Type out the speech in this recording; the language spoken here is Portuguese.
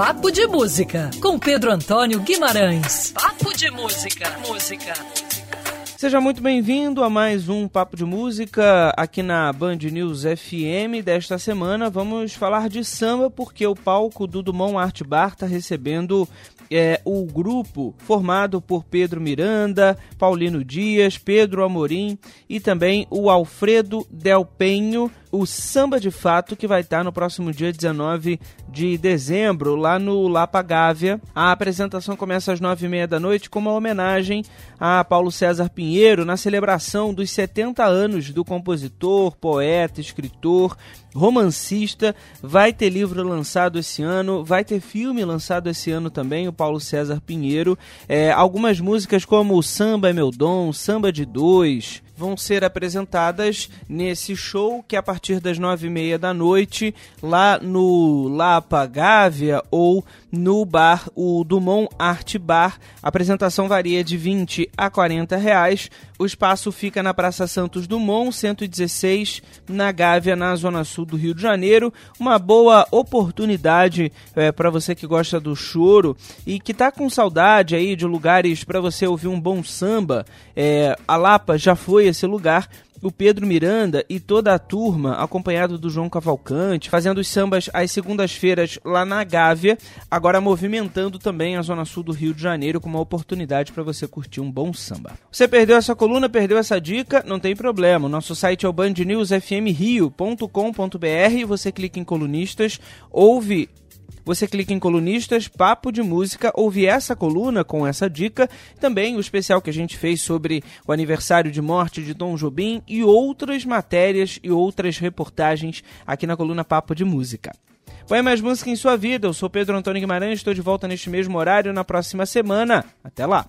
Papo de Música, com Pedro Antônio Guimarães. Papo de Música. Música. Seja muito bem-vindo a mais um Papo de Música aqui na Band News FM. Desta semana vamos falar de samba porque o palco do Dumont Art Bar está recebendo é, o grupo formado por Pedro Miranda, Paulino Dias, Pedro Amorim e também o Alfredo Del Penho, o Samba de Fato, que vai estar no próximo dia 19 de dezembro, lá no Lapa Gávea. A apresentação começa às nove e meia da noite com uma homenagem a Paulo César Pinheiro na celebração dos 70 anos do compositor, poeta, escritor, romancista. Vai ter livro lançado esse ano, vai ter filme lançado esse ano também, o Paulo César Pinheiro. É, algumas músicas como Samba é Meu Dom, Samba de Dois, vão ser apresentadas nesse show que é a partir das nove e meia da noite lá no Lapa Gávea ou no bar o Dumont Art Bar. A apresentação varia de 20 a 40 reais. O espaço fica na Praça Santos Dumont, 116, na Gávea, na Zona Sul do Rio de Janeiro. Uma boa oportunidade é, para você que gosta do choro e que tá com saudade aí de lugares para você ouvir um bom samba. É, a Lapa já foi esse lugar o Pedro Miranda e toda a turma, acompanhado do João Cavalcante, fazendo os sambas às segundas-feiras lá na Gávea, agora movimentando também a zona sul do Rio de Janeiro com uma oportunidade para você curtir um bom samba. Você perdeu essa coluna, perdeu essa dica? Não tem problema. Nosso site é o bandnewsfmrio.com.br, você clica em colunistas, ouve você clica em colunistas, papo de música, ouve essa coluna com essa dica, também o especial que a gente fez sobre o aniversário de morte de Tom Jobim e outras matérias e outras reportagens aqui na coluna Papo de Música. Põe mais música em sua vida. Eu sou Pedro Antônio Guimarães, estou de volta neste mesmo horário na próxima semana. Até lá!